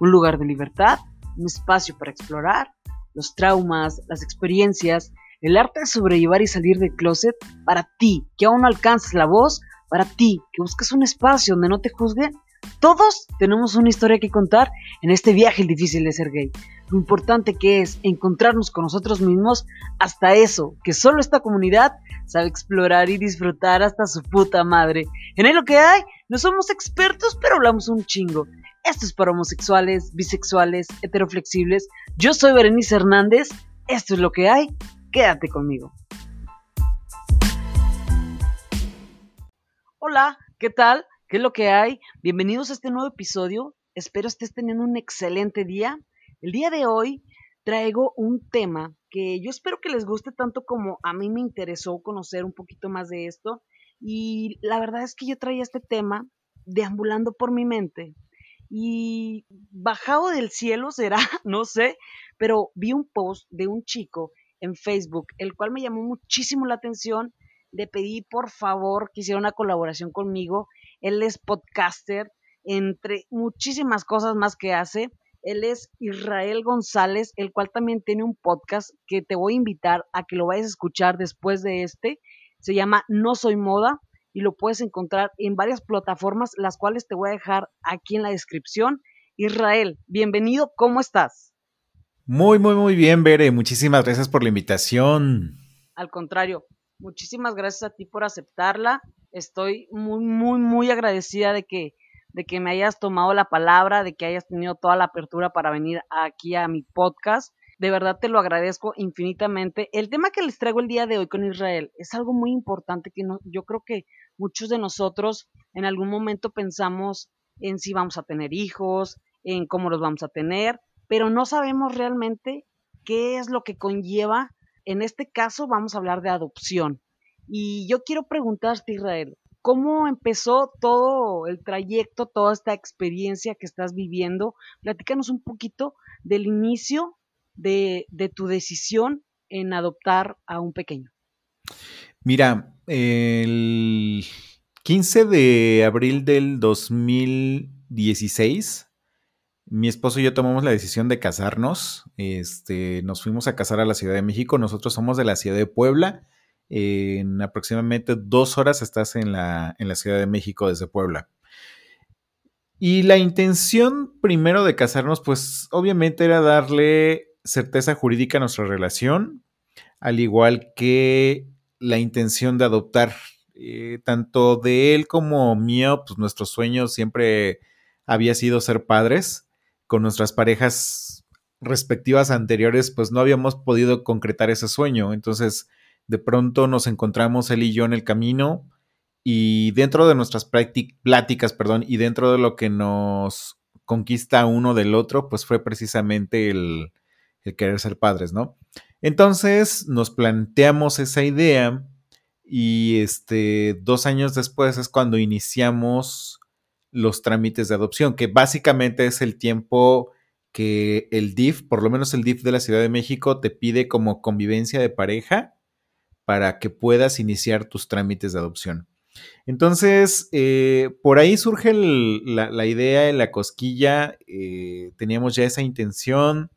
un lugar de libertad, un espacio para explorar los traumas, las experiencias, el arte de sobrellevar y salir del closet para ti que aún no alcanzas la voz, para ti que buscas un espacio donde no te juzguen. Todos tenemos una historia que contar en este viaje difícil de ser gay. Lo importante que es encontrarnos con nosotros mismos, hasta eso, que solo esta comunidad sabe explorar y disfrutar hasta su puta madre. En lo que hay, no somos expertos, pero hablamos un chingo. Esto es para homosexuales, bisexuales, heteroflexibles. Yo soy Berenice Hernández. Esto es lo que hay. Quédate conmigo. Hola, ¿qué tal? ¿Qué es lo que hay? Bienvenidos a este nuevo episodio. Espero estés teniendo un excelente día. El día de hoy traigo un tema que yo espero que les guste tanto como a mí me interesó conocer un poquito más de esto. Y la verdad es que yo traía este tema deambulando por mi mente y bajado del cielo será, no sé, pero vi un post de un chico en Facebook, el cual me llamó muchísimo la atención. Le pedí por favor que hiciera una colaboración conmigo. Él es podcaster, entre muchísimas cosas más que hace. Él es Israel González, el cual también tiene un podcast que te voy a invitar a que lo vayas a escuchar después de este. Se llama No Soy Moda y lo puedes encontrar en varias plataformas, las cuales te voy a dejar aquí en la descripción. Israel, bienvenido, ¿cómo estás? Muy, muy, muy bien, Bere. Muchísimas gracias por la invitación. Al contrario, muchísimas gracias a ti por aceptarla. Estoy muy, muy, muy agradecida de que, de que me hayas tomado la palabra, de que hayas tenido toda la apertura para venir aquí a mi podcast. De verdad te lo agradezco infinitamente. El tema que les traigo el día de hoy con Israel es algo muy importante que yo creo que muchos de nosotros en algún momento pensamos en si vamos a tener hijos, en cómo los vamos a tener, pero no sabemos realmente qué es lo que conlleva. En este caso vamos a hablar de adopción. Y yo quiero preguntarte, Israel, ¿cómo empezó todo el trayecto, toda esta experiencia que estás viviendo? Platícanos un poquito del inicio de, tu decisión en adoptar a un pequeño? Mira, el 15 de abril del 2016, mi esposo y yo tomamos la decisión de casarnos. Este, nos fuimos a casar a la Ciudad de México. Nosotros somos de la Ciudad de Puebla. en aproximadamente dos horas estás en la, en la Ciudad de México desde Puebla. Y la intención primero de casarnos, pues obviamente era darle certeza jurídica a nuestra relación, al igual que la intención de adoptar. Eh, tanto de él como mío, pues nuestro sueño siempre había sido ser padres. Con nuestras parejas respectivas anteriores, pues no habíamos podido concretar ese sueño. Entonces, de pronto nos encontramos él y yo en el camino y dentro de nuestras pláticas, perdón, y dentro de lo que nos conquista uno del otro, pues fue precisamente el, el querer ser padres, ¿no? Entonces nos planteamos esa idea y este, dos años después es cuando iniciamos los trámites de adopción, que básicamente es el tiempo que el DIF, por lo menos el DIF de la Ciudad de México, te pide como convivencia de pareja para que puedas iniciar tus trámites de adopción. Entonces, eh, por ahí surge la, idea, la cosquilla, eh, teníamos ya esa intención,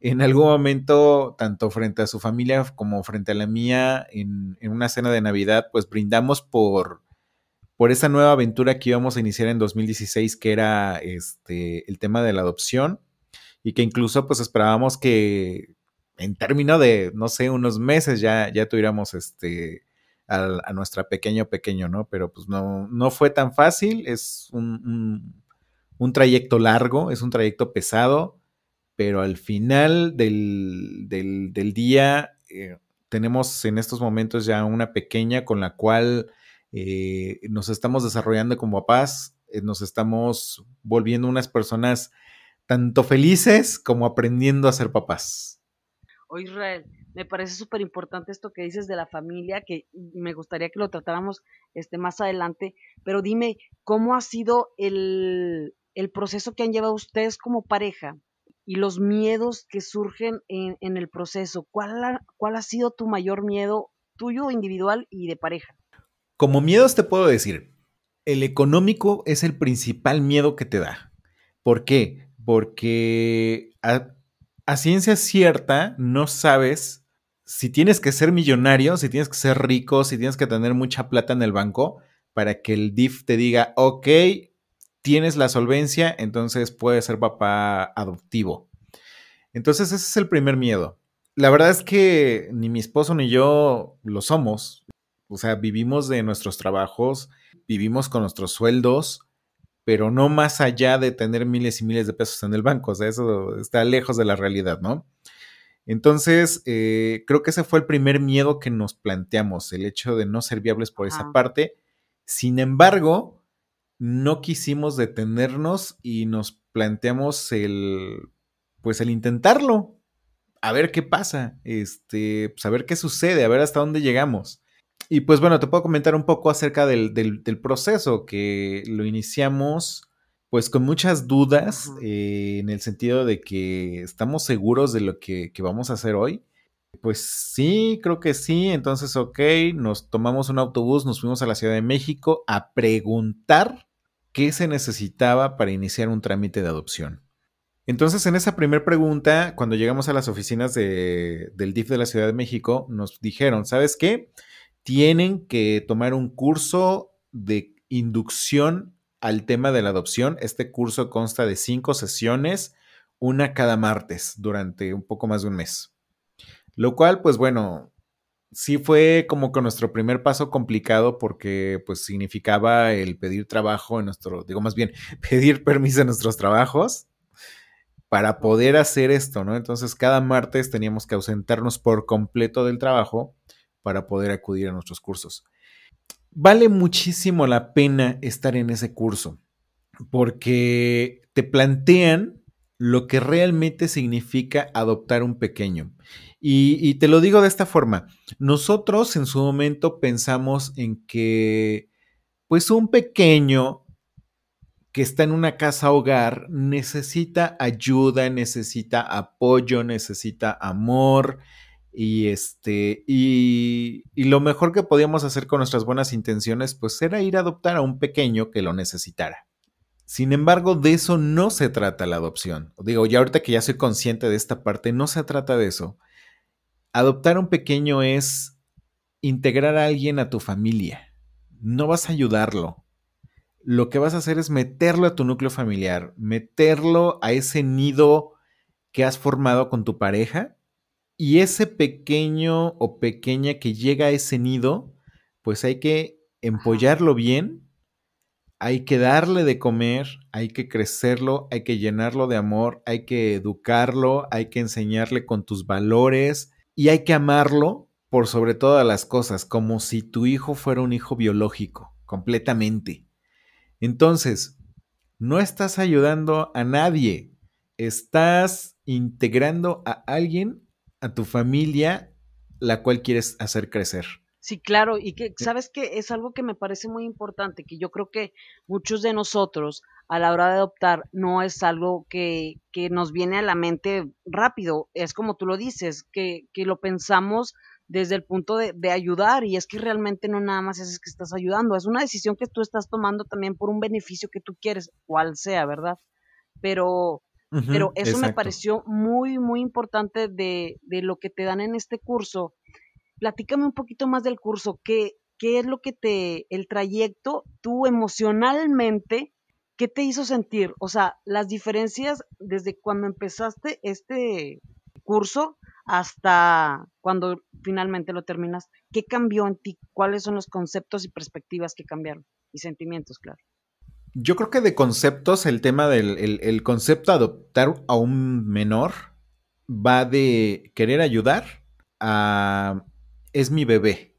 en algún momento, tanto frente a su familia como frente a la mía, en, una cena de Navidad, pues brindamos por, por esa nueva aventura que íbamos a iniciar en 2016, que era este, el tema de la adopción, y que incluso pues esperábamos que en término de, no sé, unos meses ya, ya tuviéramos este, a, nuestra pequeño pequeño, ¿no? Pero pues no, no fue tan fácil, es un, un trayecto largo, es un trayecto pesado pero al final del, día eh, tenemos en estos momentos ya una pequeña con la cual eh, nos estamos desarrollando como papás, eh, nos estamos volviendo unas personas tanto felices como aprendiendo a ser papás. Oh, Israel, me parece súper importante esto que dices de la familia, que me gustaría que lo tratáramos este, más adelante, pero dime, ¿cómo ha sido el, el proceso que han llevado ustedes como pareja y los miedos que surgen en, el proceso. ¿Cuál ha, ¿Cuál ha sido tu mayor miedo tuyo individual y de pareja? Como miedos te puedo decir, el económico es el principal miedo que te da. ¿Por qué? porque a, ciencia cierta no sabes si tienes que ser millonario, si tienes que ser rico, si tienes que tener mucha plata en el banco para que el DIF te diga, ok, tienes la solvencia, entonces puedes ser papá adoptivo. Entonces ese es el primer miedo. La verdad es que ni mi esposo ni yo lo somos. O sea, vivimos de nuestros trabajos, vivimos con nuestros sueldos, pero no más allá de tener miles y miles de pesos en el banco. O sea, eso está lejos de la realidad, ¿no? Entonces, eh, creo que ese fue el primer miedo que nos planteamos, el hecho de no ser viables por esa parte. Sin embargo, no quisimos detenernos y nos planteamos el, pues el intentarlo, a ver qué pasa, este, pues a ver qué sucede, a ver hasta dónde llegamos. Y pues bueno, te puedo comentar un poco acerca del, proceso que lo iniciamos pues con muchas dudas eh, en el sentido de que estamos seguros de lo que, que, vamos a hacer hoy. Pues sí, creo que sí. Entonces, ok, nos tomamos un autobús, nos fuimos a la Ciudad de México a preguntar qué se necesitaba para iniciar un trámite de adopción. Entonces, en esa primera pregunta, cuando llegamos a las oficinas del DIF de la Ciudad de México, nos dijeron, ¿sabes qué? Tienen que tomar un curso de inducción al tema de la adopción. Este curso consta de cinco sesiones, una cada martes, durante un poco más de un mes. Lo cual, pues bueno, sí fue como que nuestro primer paso complicado porque pues significaba el pedir trabajo en nuestro, digo más bien, pedir permiso en nuestros trabajos para poder hacer esto, ¿no? Entonces cada martes teníamos que ausentarnos por completo del trabajo para poder acudir a nuestros cursos. Vale muchísimo la pena estar en ese curso porque te plantean lo que realmente significa adoptar un pequeño. Y, te lo digo de esta forma, nosotros en su momento pensamos en que pues un pequeño que está en una casa hogar necesita ayuda, necesita apoyo, necesita amor y este y, y, lo mejor que podíamos hacer con nuestras buenas intenciones pues era ir a adoptar a un pequeño que lo necesitara. Sin embargo, de eso no se trata la adopción. Digo, ya ahorita que ya soy consciente de esta parte, no se trata de eso Adoptar un pequeño es integrar a alguien a tu familia. No vas a ayudarlo. Lo que vas a hacer es meterlo a tu núcleo familiar, meterlo a ese nido que has formado con tu pareja y ese pequeño o pequeña que llega a ese nido, pues hay que empollarlo bien, hay que darle de comer, hay que crecerlo, hay que llenarlo de amor, hay que educarlo, hay que enseñarle con tus valores, y hay que amarlo por sobre todas las cosas, como si tu hijo fuera un hijo biológico, completamente. Entonces, no estás ayudando a nadie, estás integrando a alguien, a tu familia, la cual quieres hacer crecer. Sí, claro, y que sabes que es algo que me parece muy importante, que yo creo que muchos de nosotros a la hora de adoptar no es algo que, que nos viene a la mente rápido, es como tú lo dices, que, que lo pensamos desde el punto de, de, ayudar y es que realmente no nada más es que estás ayudando, es una decisión que tú estás tomando también por un beneficio que tú quieres, cual sea, ¿verdad? Pero, pero eso me pareció muy, muy importante de, de lo que te dan en este curso platícame un poquito más del curso, ¿qué, qué es lo que te, el trayecto, tú emocionalmente, qué te hizo sentir? O sea, las diferencias desde cuando empezaste este curso hasta cuando finalmente lo terminas, ¿qué cambió en ti? ¿Cuáles son los conceptos y perspectivas que cambiaron? Y sentimientos, claro. Yo creo que de conceptos, el tema del el, concepto de adoptar a un menor va de querer ayudar a es mi bebé.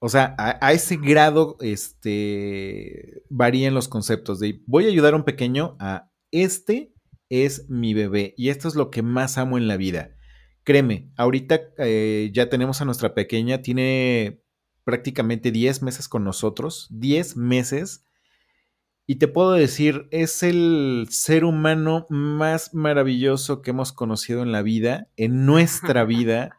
O sea, a, ese grado este, varían los conceptos de voy a ayudar a un pequeño a este es mi bebé y esto es lo que más amo en la vida. Créeme, ahorita eh, ya tenemos a nuestra pequeña, tiene prácticamente 10 meses con nosotros, 10 meses. Y te puedo decir, es el ser humano más maravilloso que hemos conocido en la vida, en nuestra vida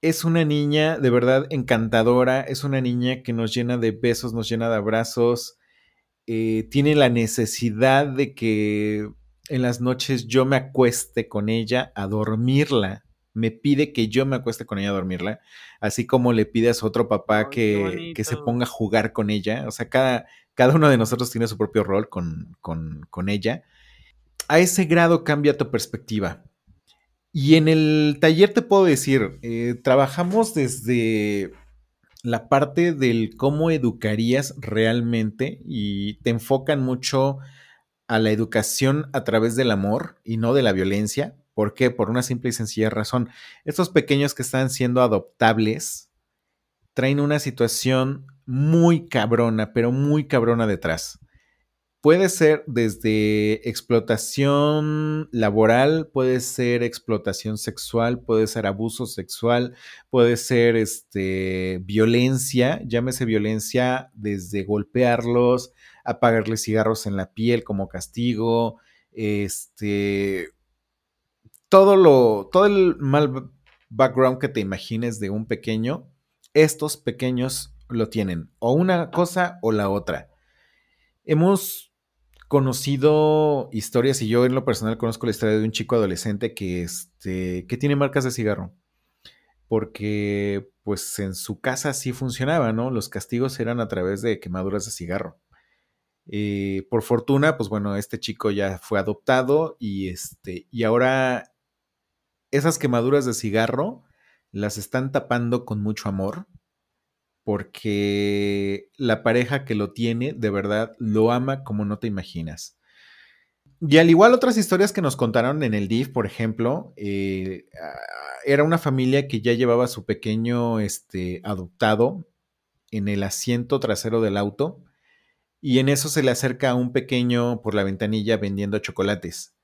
es una niña de verdad encantadora, es una niña que nos llena de besos, nos llena de abrazos, eh, tiene la necesidad de que en las noches yo me acueste con ella a dormirla. Me pide que yo me acueste con ella a dormirla, así como le pide a su otro papá que, que, se ponga a jugar con ella. O sea, cada, cada uno de nosotros tiene su propio rol con, con, con ella. A ese grado cambia tu perspectiva. Y en el taller te puedo decir, eh, trabajamos desde la parte del cómo educarías realmente y te enfocan mucho a la educación a través del amor y no de la violencia. ¿Por qué? Por una simple y sencilla razón. Estos pequeños que están siendo adoptables traen una situación muy cabrona, pero muy cabrona detrás. Puede ser desde explotación laboral, puede ser explotación sexual, puede ser abuso sexual, puede ser este, violencia, llámese violencia desde golpearlos, apagarles cigarros en la piel como castigo, este, todo lo, todo el mal background que te imagines de un pequeño, estos pequeños lo tienen, o una cosa o la otra. Hemos conocido historias, y yo en lo personal conozco la historia de un chico adolescente que, este, que tiene marcas de cigarro. Porque pues en su casa sí funcionaba, ¿no? Los castigos eran a través de quemaduras de cigarro. Eh, por fortuna, pues bueno, este chico ya fue adoptado y, este, y ahora esas quemaduras de cigarro las están tapando con mucho amor porque la pareja que lo tiene de verdad lo ama como no te imaginas. Y al igual otras historias que nos contaron en el DIF, por ejemplo, eh, era una familia que ya llevaba a su pequeño este, adoptado en el asiento trasero del auto y en eso se le acerca a un pequeño por la ventanilla vendiendo chocolates.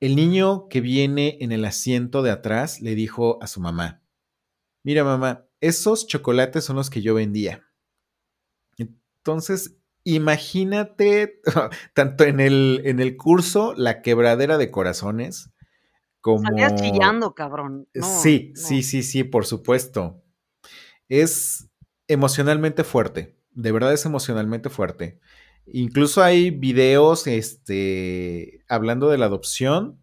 El niño que viene en el asiento de atrás le dijo a su mamá, mira mamá, esos chocolates son los que yo vendía. Entonces, imagínate, tanto en el, en el curso, la quebradera de corazones, como... Salías chillando, cabrón. sí, sí, sí, sí, por supuesto. Es emocionalmente fuerte, de verdad es emocionalmente fuerte. Incluso hay videos este, hablando de la adopción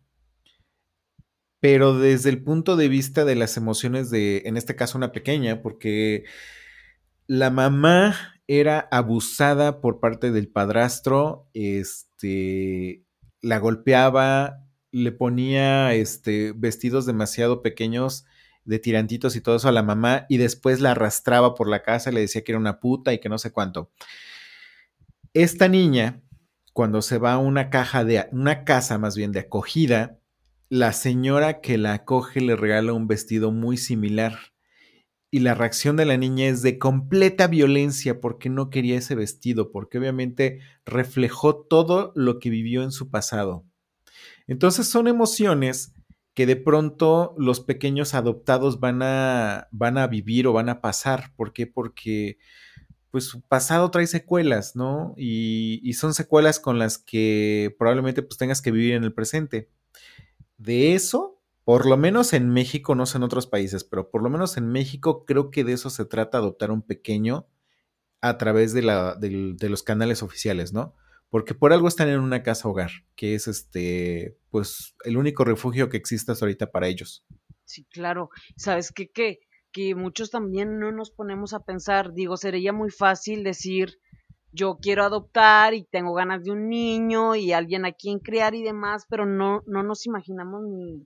pero desde el punto de vista de las emociones de, en este caso, una pequeña, porque la mamá era abusada por parte del padrastro, este, la golpeaba, le ponía este, vestidos demasiado pequeños de tirantitos y todo eso a la mamá y después la arrastraba por la casa, le decía que era una puta y que no sé cuánto. Esta niña, cuando se va a una caja de, una casa más bien de acogida, la señora que la acoge le regala un vestido muy similar y la reacción de la niña es de completa violencia porque no quería ese vestido, porque obviamente reflejó todo lo que vivió en su pasado. Entonces son emociones que de pronto los pequeños adoptados van a, van a vivir o van a pasar. ¿Por qué? Porque pues su pasado trae secuelas, ¿no? Y, y son secuelas con las que probablemente pues tengas que vivir en el presente de eso, por lo menos en México, no sé en otros países, pero por lo menos en México creo que de eso se trata adoptar un pequeño a través de, la, de, los canales oficiales, ¿no? Porque por algo están en una casa hogar, que es este, pues, el único refugio que existe hasta ahorita para ellos. Sí, claro. ¿Sabes qué? Que, que muchos también no nos ponemos a pensar, digo, sería muy fácil decir, yo quiero adoptar y tengo ganas de un niño y alguien a quien criar y demás, pero no, no nos imaginamos ni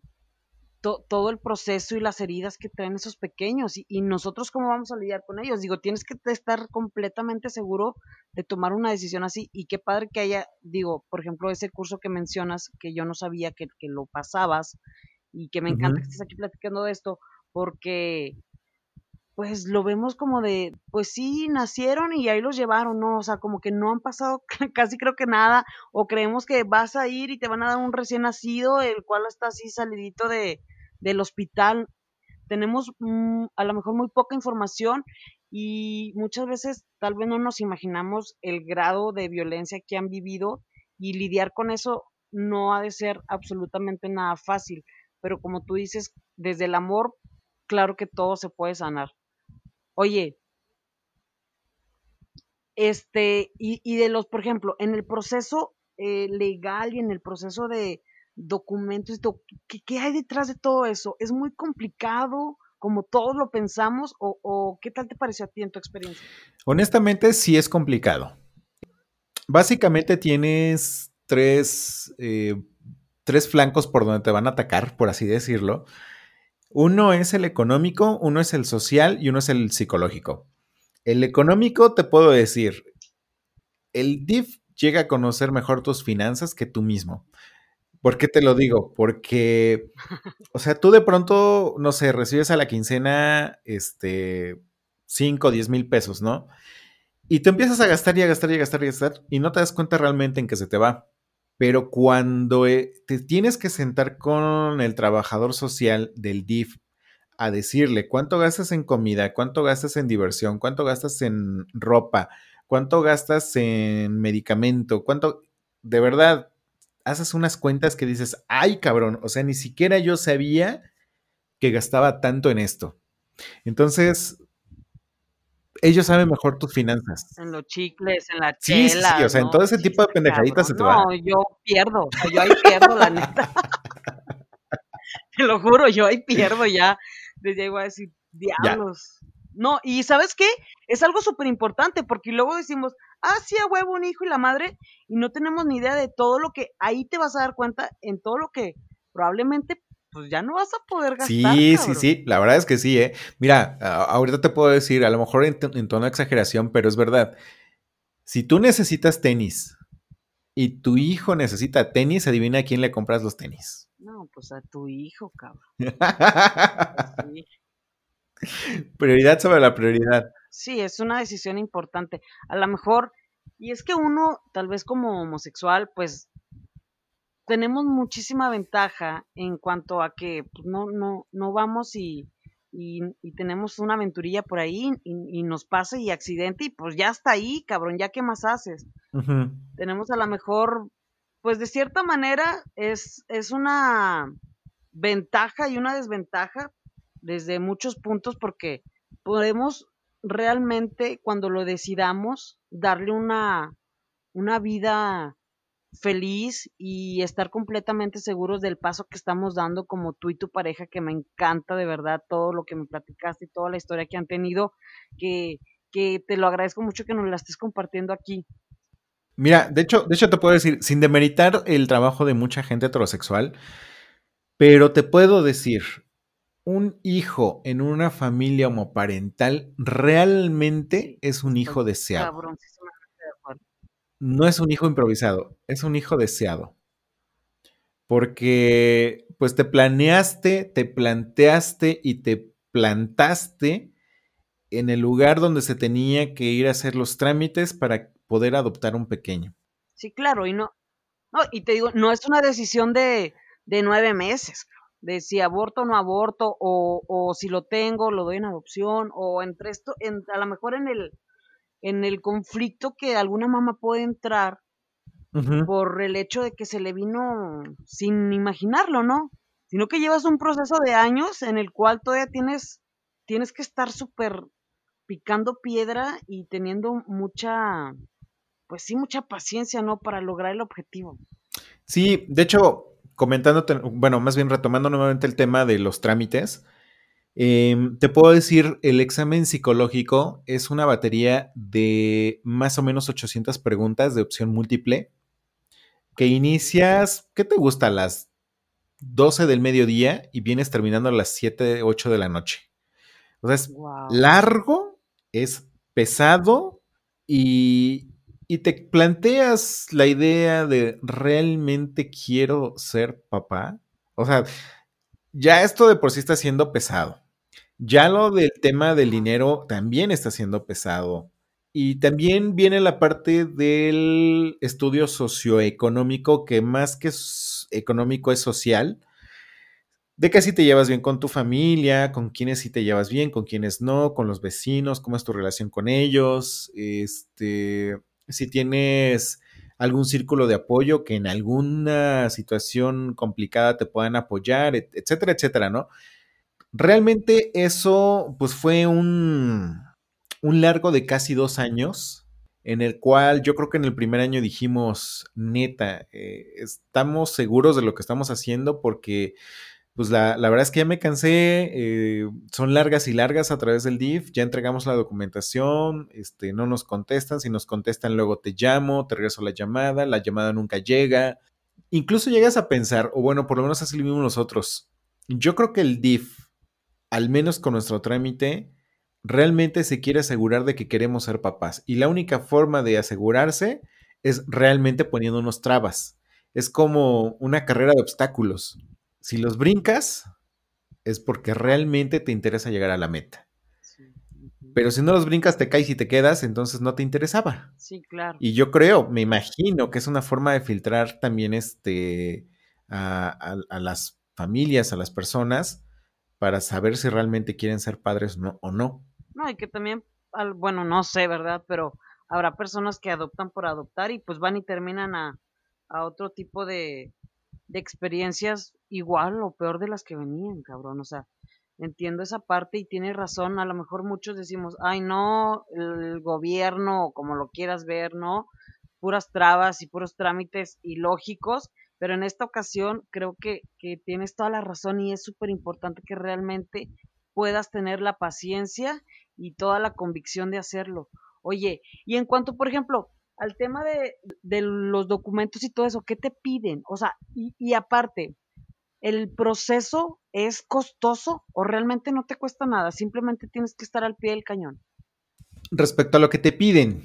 todo el proceso y las heridas que traen esos pequeños. Y, y, nosotros cómo vamos a lidiar con ellos. Digo, tienes que estar completamente seguro de tomar una decisión así. Y qué padre que haya, digo, por ejemplo, ese curso que mencionas, que yo no sabía que, que lo pasabas y que me encanta que estés aquí platicando de esto, porque pues lo vemos como de, pues sí, nacieron y ahí los llevaron, ¿no? O sea, como que no han pasado casi creo que nada, o creemos que vas a ir y te van a dar un recién nacido, el cual está así salidito de, del hospital. Tenemos mm, a lo mejor muy poca información y muchas veces tal vez no nos imaginamos el grado de violencia que han vivido y lidiar con eso no ha de ser absolutamente nada fácil, pero como tú dices, desde el amor, claro que todo se puede sanar. Oye, este, y, de los, por ejemplo, en el proceso, eh, legal y en el proceso de documentos, ¿qué, ¿qué, hay detrás de todo eso? ¿Es muy complicado como todos lo pensamos o, o qué tal te pareció a ti en tu experiencia? Honestamente, sí es complicado. Básicamente tienes tres, eh, tres flancos por donde te van a atacar, por así decirlo. Uno es el económico, uno es el social y uno es el psicológico. El económico te puedo decir, el DIF llega a conocer mejor tus finanzas que tú mismo. ¿Por qué te lo digo? Porque, o sea, tú de pronto, no sé, recibes a la quincena, este, 5 o 10 mil pesos, ¿no? Y te empiezas a gastar y a gastar y a gastar y a gastar y no te das cuenta realmente en que se te va. Pero cuando eh, te tienes que sentar con el trabajador social del DIF a decirle cuánto gastas en comida, cuánto gastas en diversión, cuánto gastas en ropa, cuánto gastas en medicamento, cuánto, de verdad, haces unas cuentas que dices, ay cabrón, o sea, ni siquiera yo sabía que gastaba tanto en esto. Entonces, ellos saben mejor tus finanzas. En los chicles, en la sí, Sí, sí, o sea, en todo ese tipo de pendejaditas se te va. No, yo pierdo, o sea, yo ahí pierdo, la neta. te lo juro, yo ahí pierdo ya. Desde ahí voy a decir, diablos. No, y ¿sabes qué? Es algo súper importante porque luego decimos, ah, sí, a huevo, un hijo y la madre, y no tenemos ni idea de todo lo que, ahí te vas a dar cuenta en todo lo que probablemente pues ya no vas a poder gastar. Sí, sí, sí, la verdad es que sí, ¿eh? Mira, ahorita te puedo decir, a lo mejor en, tono de exageración, pero es verdad. Si tú necesitas tenis y tu hijo necesita tenis, adivina a quién le compras los tenis. No, pues a tu hijo, cabrón. Prioridad sobre la prioridad. Sí, es una decisión importante. A lo mejor, y es que uno, tal vez como homosexual, pues tenemos muchísima ventaja en cuanto a que pues, no, no, no vamos y, y, tenemos una aventurilla por ahí y, nos pasa y accidente y pues ya está ahí, cabrón, ya qué más haces. Tenemos a lo mejor, pues de cierta manera es, es una ventaja y una desventaja desde muchos puntos porque podemos realmente cuando lo decidamos darle una, una vida feliz y estar completamente seguros del paso que estamos dando como tú y tu pareja, que me encanta de verdad todo lo que me platicaste y toda la historia que han tenido, que, que te lo agradezco mucho que nos la estés compartiendo aquí. Mira, de hecho, de hecho te puedo decir, sin demeritar el trabajo de mucha gente heterosexual, pero te puedo decir, un hijo en una familia homoparental realmente es un hijo deseado no es un hijo improvisado, es un hijo deseado. Porque pues te planeaste, te planteaste y te plantaste en el lugar donde se tenía que ir a hacer los trámites para poder adoptar un pequeño. Sí, claro, y no, no y te digo, no es una decisión de, de nueve meses, de si aborto o no aborto, o, o, si lo tengo, lo doy en adopción, o entre esto, a lo mejor en el, en el conflicto que alguna mamá puede entrar por el hecho de que se le vino sin imaginarlo, ¿no? Sino que llevas un proceso de años en el cual todavía tienes, tienes que estar súper picando piedra y teniendo mucha, pues sí, mucha paciencia, ¿no? Para lograr el objetivo. Sí, de hecho, comentándote, bueno, más bien retomando nuevamente el tema de los trámites, Em, te puedo decir, el examen psicológico es una batería de más o menos 800 preguntas de opción múltiple que inicias, ¿qué te gusta? A las 12 del mediodía y vienes terminando a las 7, 8 de la noche. O sea, es largo, es pesado y, y te planteas la idea de realmente quiero ser papá. O sea, ya esto de por sí está siendo pesado. Ya lo del tema del dinero también está siendo pesado. Y también viene la parte del estudio socioeconómico, que más que económico es social, de que si te llevas bien con tu familia, con quienes sí te llevas bien, con quienes no, con los vecinos, cómo es tu relación con ellos, este, si tienes algún círculo de apoyo que en alguna situación complicada te puedan apoyar, etcétera, etcétera, ¿no? Realmente eso, pues fue un, un largo de casi dos años en el cual yo creo que en el primer año dijimos, neta, eh, estamos seguros de lo que estamos haciendo porque pues la, la, verdad es que ya me cansé, eh, son largas y largas a través del DIF, ya entregamos la documentación, este, no nos contestan, si nos contestan luego te llamo, te regreso la llamada, la llamada nunca llega. Incluso llegas a pensar, o bueno, por lo menos así lo vimos nosotros, yo creo que el DIF, al menos con nuestro trámite, realmente se quiere asegurar de que queremos ser papás. Y la única forma de asegurarse es realmente poniéndonos trabas. Es como una carrera de obstáculos si los brincas, es porque realmente te interesa llegar a la meta. Pero si no los brincas, te caes y te quedas, entonces no te interesaba. Sí, claro. Y yo creo, me imagino que es una forma de filtrar también este, a, las familias, a las personas, para saber si realmente quieren ser padres o no. No, y que también, bueno, no sé, ¿verdad? Pero habrá personas que adoptan por adoptar y pues van y terminan a, otro tipo de, de experiencias igual o peor de las que venían, cabrón. O sea, entiendo esa parte y tiene razón. A lo mejor muchos decimos, ay, no, el gobierno, como lo quieras ver, ¿no? Puras trabas y puros trámites ilógicos. Pero en esta ocasión creo que, que tienes toda la razón y es súper importante que realmente puedas tener la paciencia y toda la convicción de hacerlo. Oye, y en cuanto, por ejemplo, al tema de, de, los documentos y todo eso, ¿qué te piden? O sea, y, y, aparte, ¿el proceso es costoso o realmente no te cuesta nada? Simplemente tienes que estar al pie del cañón. Respecto a lo que te piden,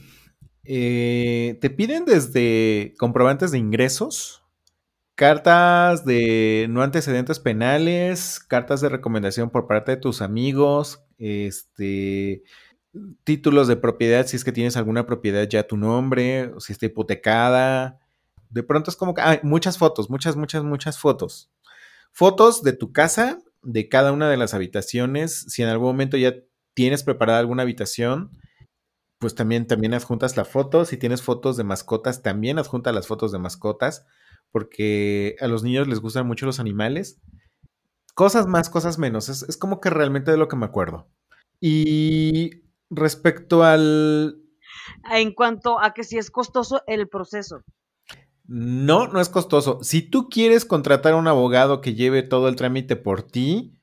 eh, te piden desde comprobantes de ingresos, cartas de no antecedentes penales, cartas de recomendación por parte de tus amigos, este títulos de propiedad, si es que tienes alguna propiedad ya a tu nombre, si está hipotecada. De pronto es como que hay muchas fotos, muchas, muchas, muchas fotos. Fotos de tu casa, de cada una de las habitaciones. Si en algún momento ya tienes preparada alguna habitación, pues también, también adjuntas la foto. Si tienes fotos de mascotas, también adjunta las fotos de mascotas, porque a los niños les gustan mucho los animales. Cosas más, cosas menos. Es, es como que realmente de lo que me acuerdo. Y respecto al... En cuanto a que si es costoso el proceso. No, no es costoso. Si tú quieres contratar a un abogado que lleve todo el trámite por ti,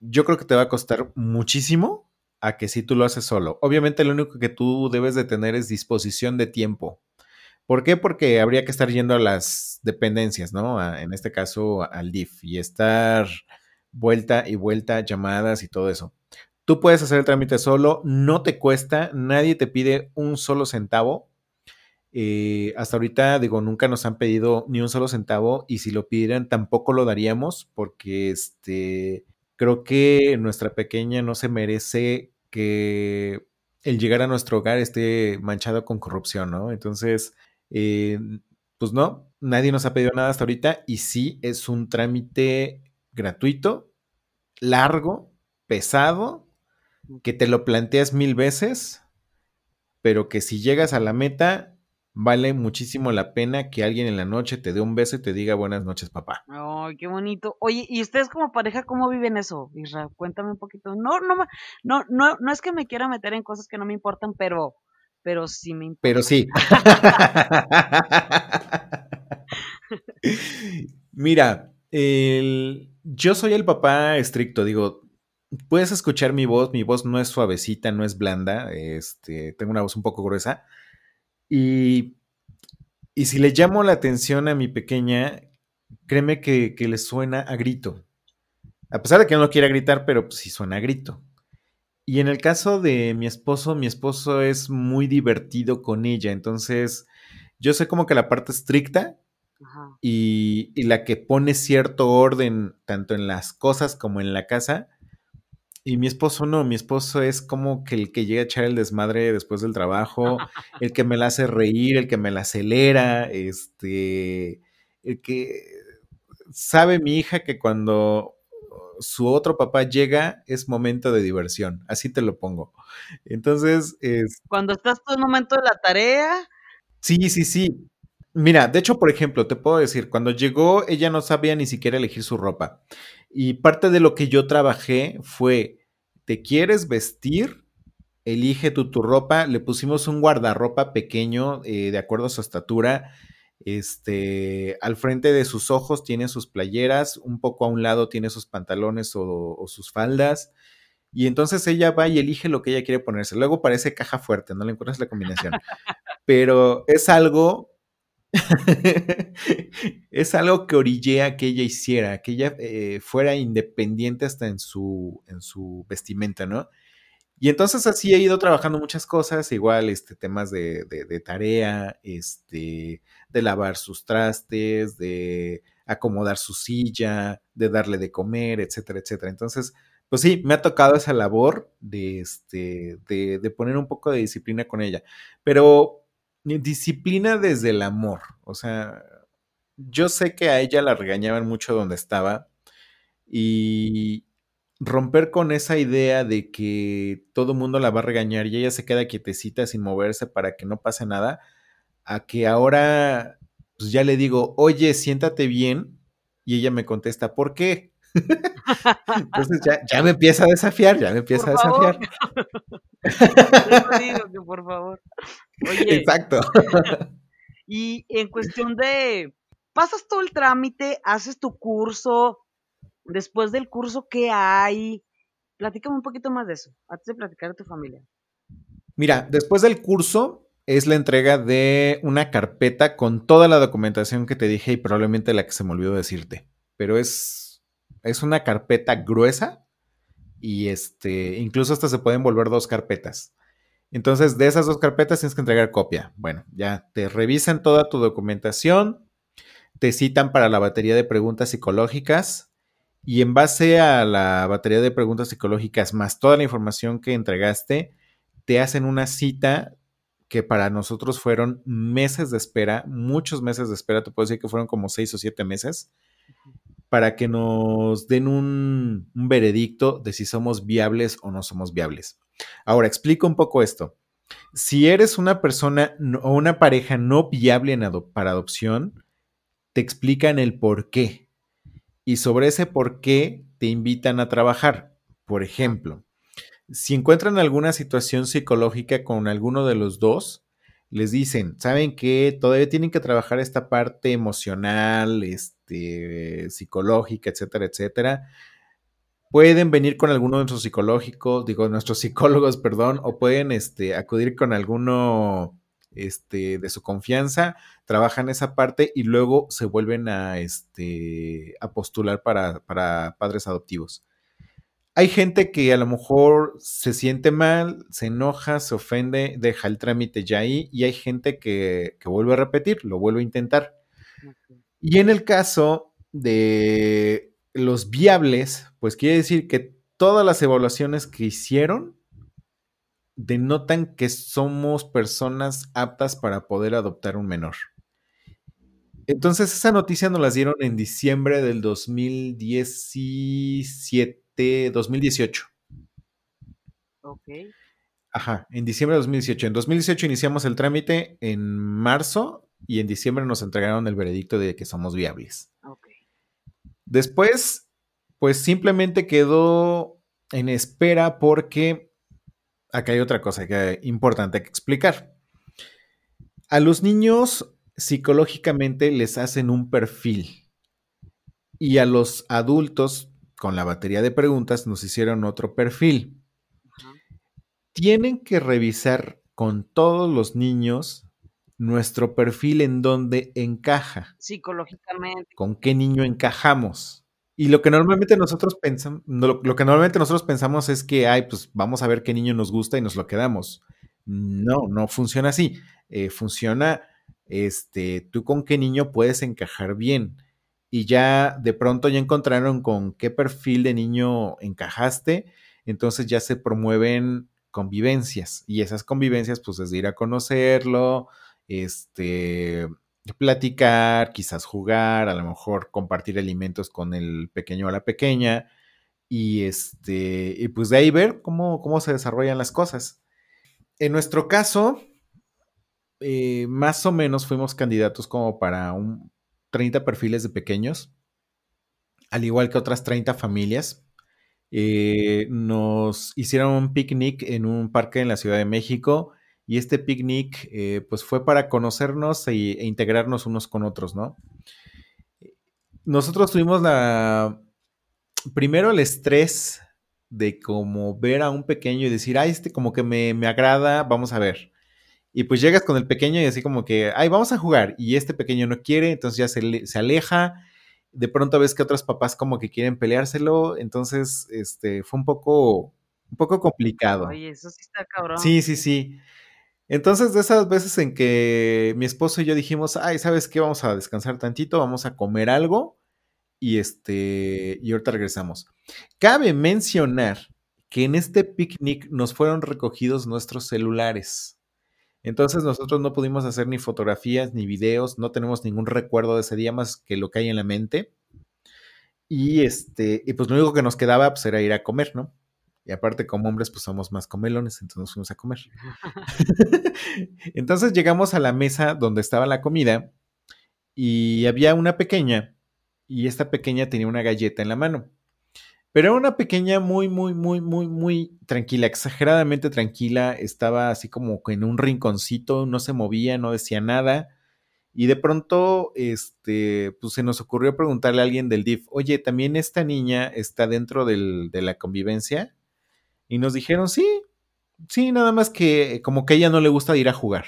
yo creo que te va a costar muchísimo a que si tú lo haces solo. Obviamente lo único que tú debes de tener es disposición de tiempo. ¿Por qué? Porque habría que estar yendo a las dependencias, ¿no? en este caso al DIF y estar vuelta y vuelta, llamadas y todo eso. Tú puedes hacer el trámite solo, no te cuesta, nadie te pide un solo centavo. Eh, hasta ahorita, digo, nunca nos han pedido ni un solo centavo y si lo pidieran tampoco lo daríamos porque este, creo que nuestra pequeña no se merece que el llegar a nuestro hogar esté manchado con corrupción, ¿no? Entonces, eh, pues no, nadie nos ha pedido nada hasta ahorita y sí es un trámite gratuito, largo, pesado que te lo planteas mil veces, pero que si llegas a la meta, vale muchísimo la pena que alguien en la noche te dé un beso y te diga buenas noches, papá. Ay, qué bonito. Oye, ¿y ustedes como pareja cómo viven eso, Isra? Cuéntame un poquito. No, no, no, no, no es que me quiera meter en cosas que no me importan, pero, pero sí me importa. Pero sí. Mira, el, yo soy el papá estricto, digo, puedes escuchar mi voz, mi voz no es suavecita, no es blanda, este, tengo una voz un poco gruesa. Y, y si le llamo la atención a mi pequeña, créeme que, le suena a grito. A pesar de que no quiera gritar, pero pues sí suena a grito. Y en el caso de mi esposo, mi esposo es muy divertido con ella, entonces yo sé como que la parte estricta y, y, la que pone cierto orden tanto en las cosas como en la casa, y mi esposo no, mi esposo es como que el que llega a echar el desmadre después del trabajo, el que me la hace reír, el que me la acelera, este, el que sabe mi hija que cuando su otro papá llega es momento de diversión, así te lo pongo. Entonces, es... Cuando estás todo el momento de la tarea. Sí, sí, sí. Mira, de hecho, por ejemplo, te puedo decir, cuando llegó ella no sabía ni siquiera elegir su ropa. Y parte de lo que yo trabajé fue, ¿te quieres vestir elige tu, tu ropa. Le pusimos un guardarropa pequeño eh, de acuerdo a su estatura. Este, al frente de sus ojos tiene sus playeras, un poco a un lado tiene sus pantalones o, o sus faldas. Y entonces ella va y elige lo que ella quiere ponerse. Luego parece caja fuerte, no le encuentras la combinación. Pero es algo es algo que orillea que ella hiciera, que ella eh, fuera independiente hasta en su, en su vestimenta, ¿no? Y entonces así he ido trabajando muchas cosas, igual este, temas de, tarea, este, de lavar sus trastes, de acomodar su silla, de darle de comer, etcétera, etcétera. Entonces, pues sí, me ha tocado esa labor de, este, de poner un poco de disciplina con ella. Pero disciplina desde el amor. O sea, yo sé que a ella la regañaban mucho donde estaba y romper con esa idea de que todo el mundo la va a regañar y ella se queda quietecita sin moverse para que no pase nada, a que ahora pues ya le digo, oye, siéntate bien y ella me contesta, ¿por qué? Entonces ya, ya, me empieza a desafiar, ya me empieza por a desafiar. digo que por favor. Oye, Exacto. Y en cuestión de, pasas todo el trámite, haces tu curso, después del curso, ¿qué hay? Platícame un poquito más de eso, antes de platicar de tu familia. Mira, después del curso es la entrega de una carpeta con toda la documentación que te dije y probablemente la que se me olvidó decirte, pero es, es una carpeta gruesa y este, incluso hasta se pueden volver dos carpetas. Entonces, de esas dos carpetas tienes que entregar copia. Bueno, ya te revisan toda tu documentación, te citan para la batería de preguntas psicológicas y en base a la batería de preguntas psicológicas más toda la información que entregaste, te hacen una cita que para nosotros fueron meses de espera, muchos meses de espera, te puedo decir que fueron como seis o siete meses, para que nos den un, un veredicto de si somos viables o no somos viables. Ahora, explico un poco esto. Si eres una persona o una pareja no viable ado para adopción, te explican el por qué. Y sobre ese por qué te invitan a trabajar. Por ejemplo, si encuentran alguna situación psicológica con alguno de los dos, les dicen, ¿saben que Todavía tienen que trabajar esta parte emocional, este, psicológica, etcétera, etcétera. Pueden venir con alguno de nuestros psicológicos, digo, nuestros psicólogos, perdón, o pueden este, acudir con alguno este, de su confianza, trabajan esa parte y luego se vuelven a, este, a postular para, para padres adoptivos. Hay gente que a lo mejor se siente mal, se enoja, se ofende, deja el trámite ya ahí y hay gente que, que vuelve a repetir, lo vuelve a intentar. Y en el caso de los viables, pues quiere decir que todas las evaluaciones que hicieron denotan que somos personas aptas para poder adoptar un menor. Entonces, esa noticia nos la dieron en diciembre del 2017, 2018. Ok. Ajá, en diciembre de 2018. En 2018 iniciamos el trámite en marzo y en diciembre nos entregaron el veredicto de que somos viables. Ok. Después, pues simplemente quedó en espera porque acá hay otra cosa que importante que explicar. A los niños psicológicamente les hacen un perfil y a los adultos con la batería de preguntas nos hicieron otro perfil. Tienen que revisar con todos los niños nuestro perfil en dónde encaja. Psicológicamente. ¿Con qué niño encajamos? Y lo que normalmente nosotros pensamos, lo, que normalmente nosotros pensamos es que, ay, pues vamos a ver qué niño nos gusta y nos lo quedamos. No, no funciona así. Eh, funciona, este, tú con qué niño puedes encajar bien. Y ya de pronto ya encontraron con qué perfil de niño encajaste, entonces ya se promueven convivencias. Y esas convivencias, pues es de ir a conocerlo, este, platicar, quizás jugar, a lo mejor compartir alimentos con el pequeño o la pequeña y este y pues de ahí ver cómo, cómo se desarrollan las cosas. En nuestro caso, eh, más o menos fuimos candidatos como para un 30 perfiles de pequeños, al igual que otras 30 familias. eh, nos hicieron un picnic en un parque en la Ciudad de México y este picnic eh, pues fue para conocernos e, e, integrarnos unos con otros, ¿no? Nosotros tuvimos la... Primero el estrés de como ver a un pequeño y decir, ay, este como que me, me agrada, vamos a ver. Y pues llegas con el pequeño y así como que, ay, vamos a jugar. Y este pequeño no quiere, entonces ya se, se aleja de pronto ves que otros papás como que quieren peleárselo, entonces este fue un poco un poco complicado. Oye, eso sí está cabrón. Sí, sí, sí. Entonces, de esas veces en que mi esposo y yo dijimos, ay, ¿sabes qué? Vamos a descansar tantito, vamos a comer algo y este, y ahorita regresamos. Cabe mencionar que en este picnic nos fueron recogidos nuestros celulares. Entonces nosotros no pudimos hacer ni fotografías ni videos, no tenemos ningún recuerdo de ese día más que lo que hay en la mente. Y este, y pues lo único que nos quedaba pues era ir a comer, ¿no? Y aparte como hombres pues somos más comelones, entonces nos fuimos a comer. entonces llegamos a la mesa donde estaba la comida y había una pequeña y esta pequeña tenía una galleta en la mano. Pero era una pequeña muy, muy, muy, muy, muy tranquila, exageradamente tranquila. Estaba así como en un rinconcito, no se movía, no decía nada. Y de pronto, este, pues se nos ocurrió preguntarle a alguien del DIF, oye, ¿también esta niña está dentro del, de la convivencia? Y nos dijeron, sí, sí, nada más que como que a ella no le gusta ir a jugar.